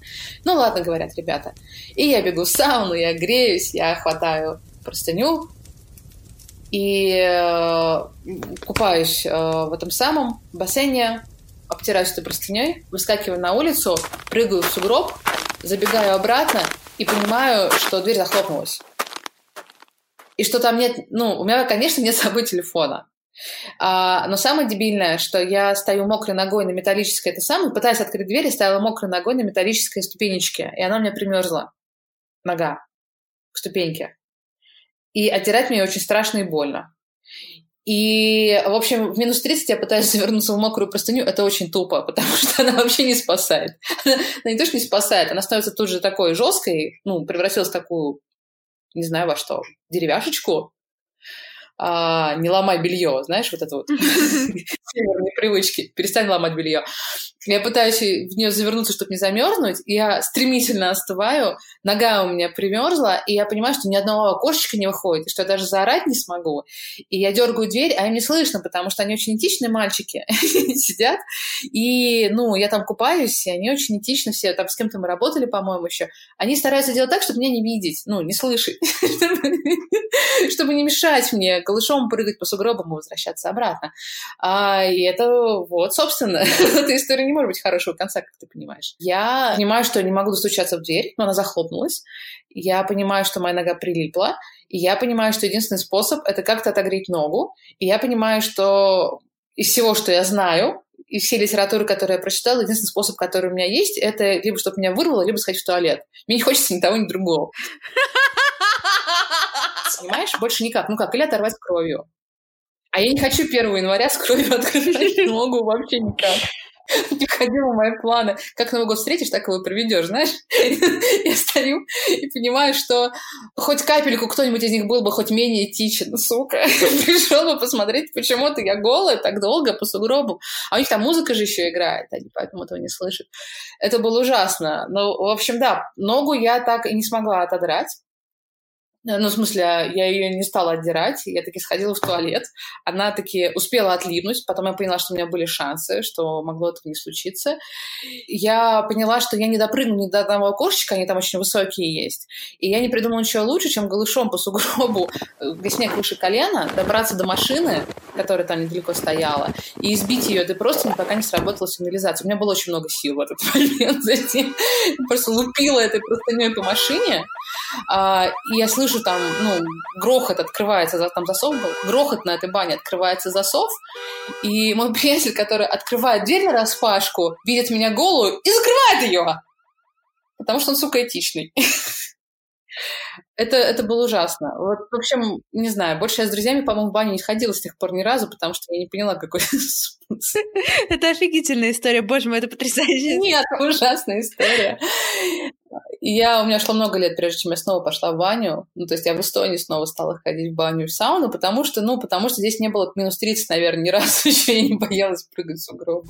S1: Ну ладно, говорят ребята. И я бегу в сауну, я греюсь, я хватаю простыню, и э, купаюсь э, в этом самом бассейне, обтираюсь этой простыней, выскакиваю на улицу, прыгаю в сугроб, забегаю обратно и понимаю, что дверь захлопнулась. И что там нет... Ну, у меня, конечно, нет с собой телефона. А, но самое дебильное, что я стою мокрой ногой на металлической, это самое, пытаясь открыть дверь, я стояла мокрой ногой на металлической ступенечке, и она у меня примерзла. Нога к ступеньке. И оттирать мне очень страшно и больно. И, в общем, в минус 30 я пытаюсь завернуться в мокрую простыню. Это очень тупо, потому что она вообще не спасает. Она, она не то, что не спасает, она становится тут же такой жесткой, ну, превратилась в такую, не знаю во что, деревяшечку, а, не ломай белье, знаешь, вот это вот северные привычки, перестань ломать белье. Я пытаюсь в нее завернуться, чтобы не замерзнуть, я стремительно остываю, нога у меня примерзла, и я понимаю, что ни одного окошечка не выходит, и что я даже заорать не смогу. И я дергаю дверь, а им не слышно, потому что они очень этичные мальчики сидят, и, ну, я там купаюсь, и они очень этично все, там с кем-то мы работали, по-моему, еще. Они стараются делать так, чтобы меня не видеть, ну, не слышать, чтобы не мешать мне голышом прыгать по сугробам и возвращаться обратно. А, и это вот, собственно, эта история не может быть хорошего конца, как ты понимаешь. Я понимаю, что не могу достучаться в дверь, но она захлопнулась. Я понимаю, что моя нога прилипла. И я понимаю, что единственный способ — это как-то отогреть ногу. И я понимаю, что из всего, что я знаю, из всей литературы, которую я прочитала, единственный способ, который у меня есть, это либо чтобы меня вырвало, либо сходить в туалет. Мне не хочется ни того, ни другого. Понимаешь? Больше никак. Ну как, или оторвать кровью. А я не хочу 1 января с кровью открыть ногу вообще никак. Не входило в мои планы. Как Новый год встретишь, так его проведешь, знаешь? Я стою и понимаю, что хоть капельку кто-нибудь из них был бы хоть менее этичен, сука. Пришел бы посмотреть, почему-то я голая так долго по сугробу. А у них там музыка же еще играет, они поэтому этого не слышат. Это было ужасно. Ну, в общем, да, ногу я так и не смогла отодрать. Э, ну, в смысле, я ее не стала отдирать, я таки сходила в туалет, она таки успела отлипнуть, потом я поняла, что у меня были шансы, что могло этого не случиться. Я поняла, что я не допрыгну ни до одного окошечка, они там очень высокие есть, и я не придумала ничего лучше, чем голышом по сугробу, э, где снег выше колена, добраться до машины, которая там недалеко стояла, и избить ее до просто пока не сработала сигнализация. У меня было очень много сил в этот момент. Просто лупила этой простыней по машине, а, и я слышу там, ну, грохот открывается, там засов был, грохот на этой бане открывается засов, и мой приятель, который открывает дверь на распашку, видит меня голую и закрывает ее, потому что он, сука, этичный. Это, это было ужасно. Вот, в общем, не знаю, больше я с друзьями, по-моему, в баню не ходила с тех пор ни разу, потому что я не поняла, какой
S2: Это офигительная история, боже мой, это потрясающе.
S1: Нет, это ужасная история. Я, у меня шло много лет, прежде чем я снова пошла в баню. Ну, то есть я в Эстонии снова стала ходить в баню в сауну, потому что, ну, потому что здесь не было минус 30, наверное, ни разу еще я не боялась прыгать в сугробы.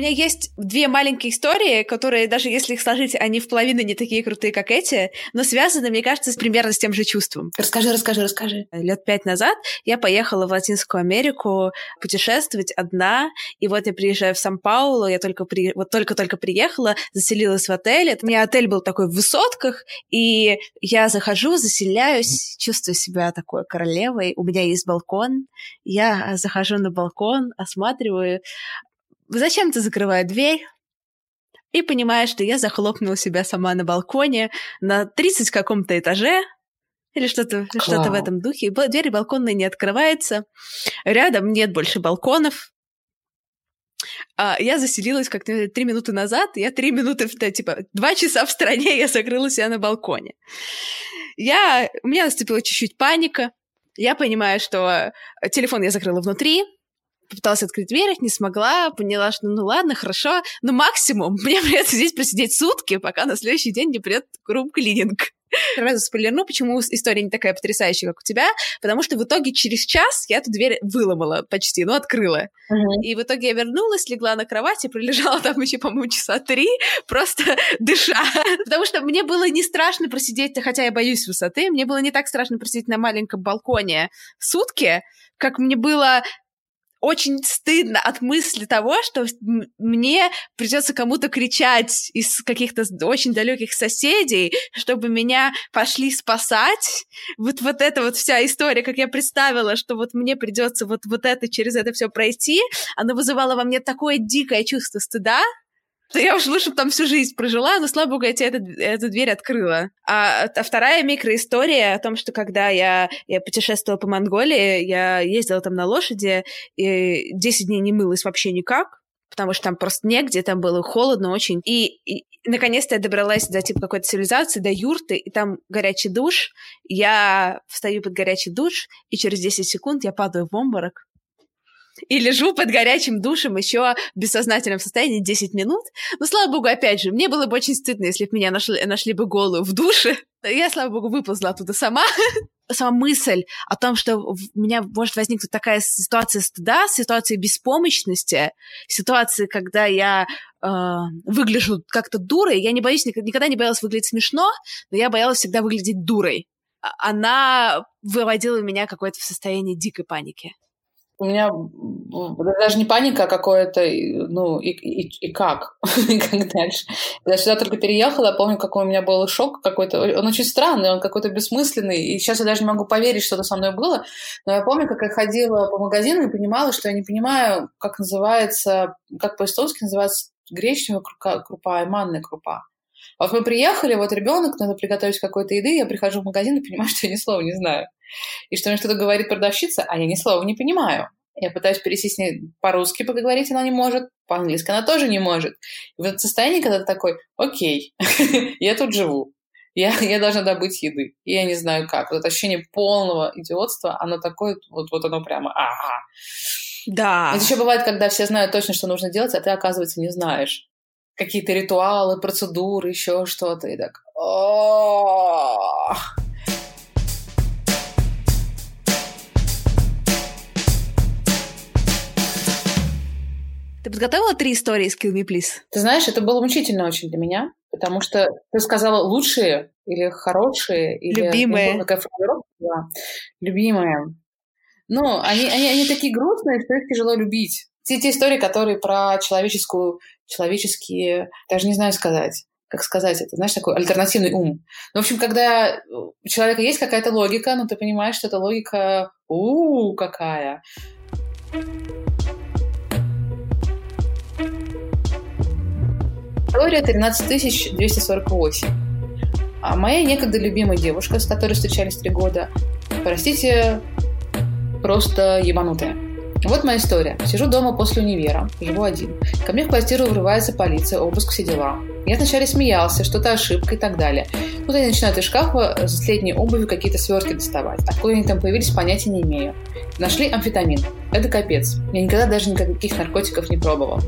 S2: Меня есть две маленькие истории, которые, даже если их сложить, они в половину не такие крутые, как эти, но связаны, мне кажется, примерно с тем же чувством.
S1: Расскажи, расскажи, расскажи.
S2: Лет пять назад я поехала в Латинскую Америку путешествовать одна, и вот я приезжаю в Сан-Паулу, я только при... вот только-только приехала, заселилась в отель. У меня отель был такой в высотках, и я захожу, заселяюсь, чувствую себя такой королевой. У меня есть балкон, я захожу на балкон, осматриваю зачем-то закрываю дверь и понимаю, что я захлопнула себя сама на балконе на 30 каком-то этаже, или что-то что в этом духе. Дверь балконная не открывается. Рядом нет больше балконов. А я заселилась как три минуты назад. Я три минуты, да, типа, два часа в стране я закрыла себя на балконе. Я, у меня наступила чуть-чуть паника. Я понимаю, что телефон я закрыла внутри, попыталась открыть дверь, не смогла, поняла, что ну ладно, хорошо, но максимум мне придется здесь просидеть сутки, пока на следующий день не придет рум-клининг. Сразу спойлерну, почему история не такая потрясающая, как у тебя, потому что в итоге через час я эту дверь выломала почти, ну, открыла. Uh-huh. И в итоге я вернулась, легла на кровать и пролежала там еще, по-моему, часа три, просто дыша. Потому что мне было не страшно просидеть, хотя я боюсь высоты, мне было не так страшно просидеть на маленьком балконе сутки, как мне было очень стыдно от мысли того, что мне придется кому-то кричать из каких-то очень далеких соседей, чтобы меня пошли спасать. Вот, вот эта вот вся история, как я представила, что вот мне придется вот, вот это через это все пройти, она вызывала во мне такое дикое чувство стыда, Я уж лучше бы там всю жизнь прожила, но, слава богу, я тебе эту, эту дверь открыла. А, а вторая микроистория о том, что когда я, я путешествовала по Монголии, я ездила там на лошади, и 10 дней не мылась вообще никак, потому что там просто негде, там было холодно очень. И, и наконец-то я добралась до типа какой-то цивилизации, до юрты, и там горячий душ. Я встаю под горячий душ, и через 10 секунд я падаю в обморок и лежу под горячим душем еще в бессознательном состоянии 10 минут. Но, слава богу, опять же, мне было бы очень стыдно, если бы меня нашли, нашли бы голую в душе. Я, слава богу, выползла оттуда сама. Сама мысль о том, что у меня может возникнуть такая ситуация стыда, ситуация беспомощности, ситуация, когда я э, выгляжу как-то дурой. Я не боюсь, никогда не боялась выглядеть смешно, но я боялась всегда выглядеть дурой. А, она выводила меня какое-то в состояние дикой паники
S1: у меня даже не паника, а какое-то, ну, и, и, и как, и как дальше. Когда сюда только переехала, помню, какой у меня был шок какой-то. Он очень странный, он какой-то бессмысленный. И сейчас я даже не могу поверить, что это со мной было. Но я помню, как я ходила по магазину и понимала, что я не понимаю, как называется, как по-эстонски называется гречневая крупа и манная крупа. А вот мы приехали, вот ребенок, надо приготовить какой-то еды, я прихожу в магазин и понимаю, что я ни слова не знаю. И что мне что-то говорит продавщица, а я ни слова не понимаю. Я пытаюсь пересесть с ней по-русски поговорить, она не может, по-английски она тоже не может. И в этом состоянии, когда ты такой, окей, я тут живу, я, я должна добыть еды. И я не знаю как. Вот это ощущение полного идиотства, оно такое, вот, вот оно прямо, ага.
S2: Да.
S1: Это еще бывает, когда все знают точно, что нужно делать, а ты, оказывается, не знаешь. Какие-то ритуалы, процедуры, еще что-то. И так...
S2: Ты подготовила три истории из Kill Me Please?
S1: Ты знаешь, это было мучительно очень для меня, потому что ты сказала лучшие или хорошие, или...
S2: Любимые.
S1: Какая формулировка была. Любимые. Ну, они, они, они такие грустные, что их тяжело любить. Все те истории, которые про человеческую, человеческие, даже не знаю сказать, как сказать это, знаешь, такой альтернативный ум. Ну, в общем, когда у человека есть какая-то логика, но ты понимаешь, что эта логика, у, -у какая. История 13248. А моя некогда любимая девушка, с которой встречались три года, простите, просто ебанутая. Вот моя история. Сижу дома после универа, живу один. Ко мне в квартиру врывается полиция, обыск, все дела. Я вначале смеялся, что-то ошибка и так далее. Тут они начинают из шкафа с летней обувью какие-то свертки доставать. Откуда они там появились, понятия не имею. Нашли амфетамин. Это капец. Я никогда даже никаких наркотиков не пробовал.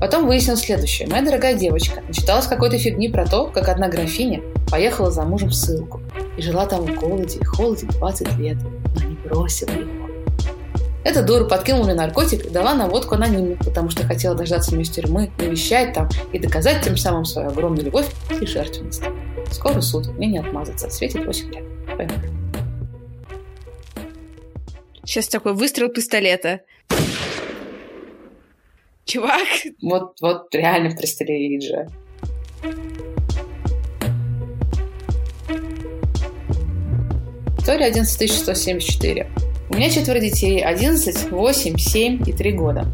S1: Потом выяснил следующее. Моя дорогая девочка начиталась какой-то фигни про то, как одна графиня поехала за мужем в ссылку и жила там в голоде и холоде 20 лет, но не бросила его. Эта дура подкинула мне наркотик и дала наводку анонимно, потому что хотела дождаться меня из тюрьмы, навещать там и доказать тем самым свою огромную любовь и жертвенность. Скоро суд, мне не отмазаться, светит 8 лет. Поехали.
S2: Сейчас такой выстрел пистолета. Чувак.
S1: Вот, вот реально же. История 11174. У меня четверо детей, 11, 8, 7 и 3 года.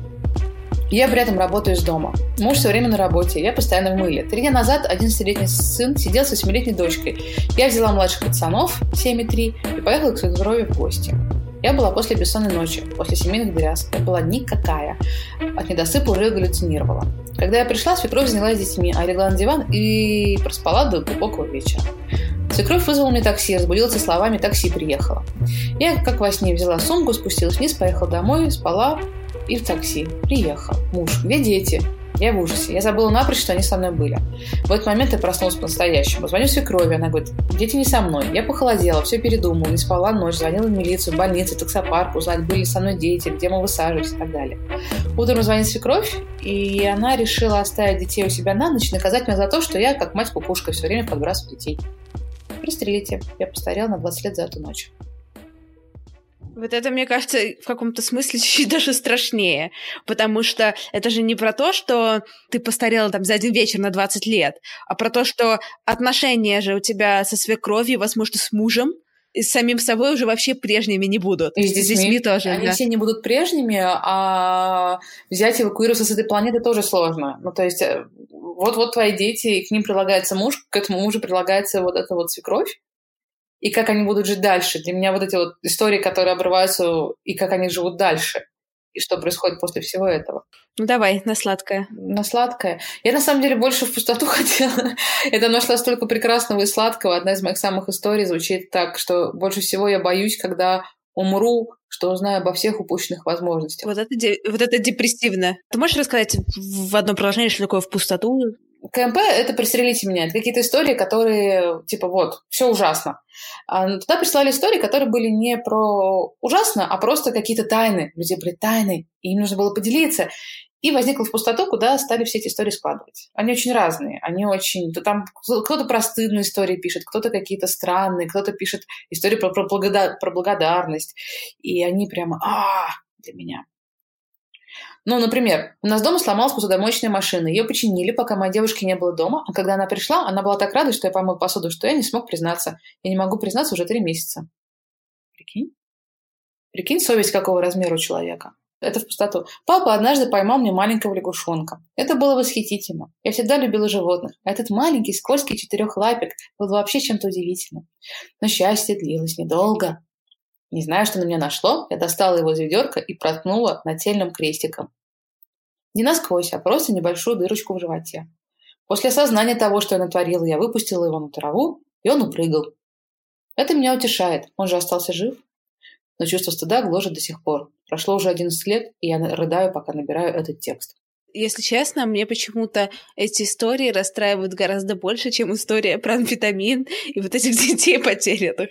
S1: Я при этом работаю из дома. Муж все время на работе, я постоянно в мыле. Три дня назад 11-летний сын сидел с 8-летней дочкой. Я взяла младших пацанов, 7 и 3, и поехала к свекрови в гости. Я была после бессонной ночи, после семейных дрязг. Я была никакая. От недосыпа уже галлюцинировала. Когда я пришла, свекровь занялась детьми, а легла на диван и проспала до глубокого вечера. Свекровь вызвала мне такси, разбудила со словами «такси приехала». Я, как во сне, взяла сумку, спустилась вниз, поехала домой, спала и в такси. Приехал. Муж. Где дети? Я в ужасе. Я забыла напрочь, что они со мной были. В этот момент я проснулась по-настоящему. Звоню свекрови, она говорит, дети не со мной. Я похолодела, все передумала, не спала ночь, звонила в милицию, в больницу, таксопарк, узнать, были ли со мной дети, где мы высаживались и так далее. Утром звонит свекровь, и она решила оставить детей у себя на ночь, наказать меня за то, что я, как мать-кукушка, все время подбрасываю детей. Пристрелите. Я постарела на 20 лет за эту ночь.
S2: Вот это, мне кажется, в каком-то смысле чуть даже страшнее, потому что это же не про то, что ты постарела там за один вечер на 20 лет, а про то, что отношения же у тебя со свекровью, возможно, с мужем и с самим собой уже вообще прежними не будут.
S1: И с детьми,
S2: с детьми тоже.
S1: Они
S2: да.
S1: все не будут прежними, а взять эвакуироваться с этой планеты тоже сложно. Ну, то есть, вот-вот твои дети, и к ним прилагается муж, к этому мужу прилагается вот эта вот свекровь, и как они будут жить дальше. Для меня вот эти вот истории, которые обрываются, и как они живут дальше, и что происходит после всего этого.
S2: Ну давай, на сладкое.
S1: На сладкое. Я на самом деле больше в пустоту хотела. Это нашла столько прекрасного и сладкого. Одна из моих самых историй звучит так, что больше всего я боюсь, когда умру, что узнаю обо всех упущенных возможностях.
S2: Вот это, вот это депрессивно. Ты можешь рассказать в одном предложении, что такое в пустоту?
S1: КМП — это «Пристрелите меня». Это какие-то истории, которые, типа, вот, все ужасно. А туда прислали истории, которые были не про ужасно, а просто какие-то тайны. Люди были тайны, и им нужно было поделиться. И возникла в пустоту, куда стали все эти истории складывать. Они очень разные. Они очень... То там кто-то про стыдные истории пишет, кто-то какие-то странные, кто-то пишет истории про, про, благодар... про благодарность. И они прямо а для меня. Ну, например, у нас дома сломалась посудомоечная машина. Ее починили, пока моей девушки не было дома. А когда она пришла, она была так рада, что я помыл посуду, что я не смог признаться. Я не могу признаться уже три месяца. Прикинь? Прикинь, совесть какого размера у человека. Это в пустоту. Папа однажды поймал мне маленького лягушонка. Это было восхитительно. Я всегда любила животных. А этот маленький, скользкий четырехлапик был вообще чем-то удивительным. Но счастье длилось недолго. Не зная, что на меня нашло, я достала его из ведерка и проткнула нательным крестиком. Не насквозь, а просто небольшую дырочку в животе. После осознания того, что я натворила, я выпустила его на траву, и он упрыгал. Это меня утешает, он же остался жив. Но чувство стыда гложет до сих пор. Прошло уже 11 лет, и я рыдаю, пока набираю этот текст.
S2: Если честно, мне почему-то эти истории расстраивают гораздо больше, чем история про амфетамин и вот этих детей потерянных.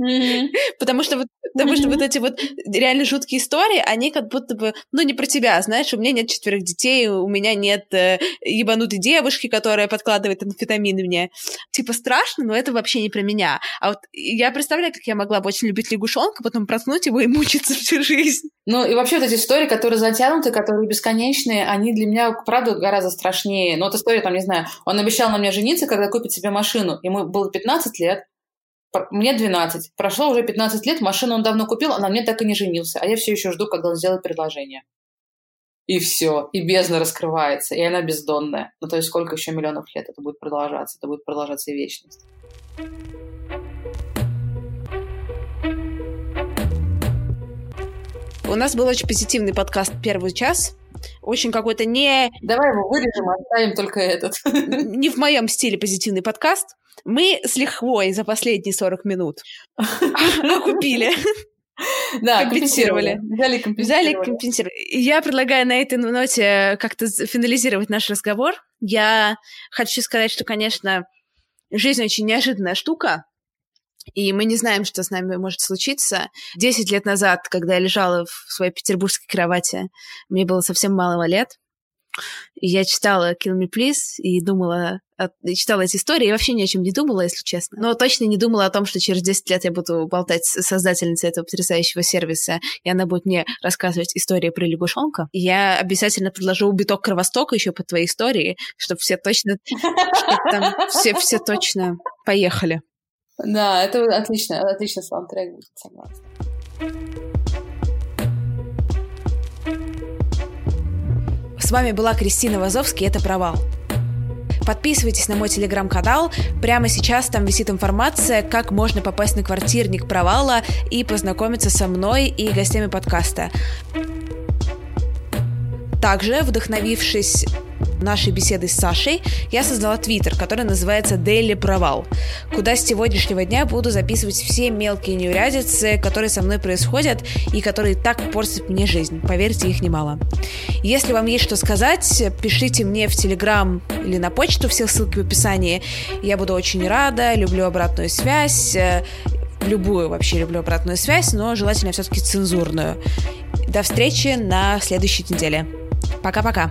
S2: Mm-hmm. Потому что вот, потому mm-hmm. что вот эти вот реально жуткие истории, они как будто бы, ну, не про тебя, знаешь, у меня нет четверых детей, у меня нет э, ебанутой девушки, которая подкладывает амфетамины мне. Типа страшно, но это вообще не про меня. А вот я представляю, как я могла бы очень любить лягушонка, потом проснуть его и мучиться всю жизнь.
S1: Ну, и вообще вот эти истории, которые затянуты, которые бесконечные, они для меня, правда, гораздо страшнее. Ну, вот история, там, не знаю, он обещал на мне жениться, когда купит себе машину. Ему было 15 лет, мне 12. Прошло уже 15 лет, машину он давно купил, а на мне так и не женился. А я все еще жду, когда он сделает предложение. И все. И бездна раскрывается. И она бездонная. Ну, то есть сколько еще миллионов лет это будет продолжаться? Это будет продолжаться и вечность.
S2: У нас был очень позитивный подкаст первый час. Очень какой-то не...
S1: Давай его вырежем, оставим только этот.
S2: Не в моем стиле позитивный подкаст. Мы с лихвой за последние 40 минут купили.
S1: Да,
S2: компенсировали.
S1: Взяли компенсировали.
S2: Взяли компенсировали. Я предлагаю на этой ноте как-то финализировать наш разговор. Я хочу сказать, что, конечно, жизнь очень неожиданная штука, и мы не знаем, что с нами может случиться. Десять лет назад, когда я лежала в своей петербургской кровати, мне было совсем мало лет. И я читала Kill Me Please и думала, читала эти истории, и вообще ни о чем не думала, если честно. Но точно не думала о том, что через 10 лет я буду болтать с создательницей этого потрясающего сервиса, и она будет мне рассказывать истории про лягушонка. И я обязательно предложу биток Кровостока еще по твоей истории, чтобы все точно... там все, все точно поехали.
S1: Да, это отлично, отлично саундтрек будет, согласна.
S2: С вами была Кристина Вазовский, это «Провал». Подписывайтесь на мой телеграм-канал. Прямо сейчас там висит информация, как можно попасть на квартирник провала и познакомиться со мной и гостями подкаста. Также, вдохновившись нашей беседы с Сашей, я создала твиттер, который называется Daily Провал, куда с сегодняшнего дня буду записывать все мелкие неурядицы, которые со мной происходят и которые так портят мне жизнь. Поверьте, их немало. Если вам есть что сказать, пишите мне в Телеграм или на почту, все ссылки в описании. Я буду очень рада, люблю обратную связь, любую вообще люблю обратную связь, но желательно все-таки цензурную. До встречи на следующей неделе. Пока-пока.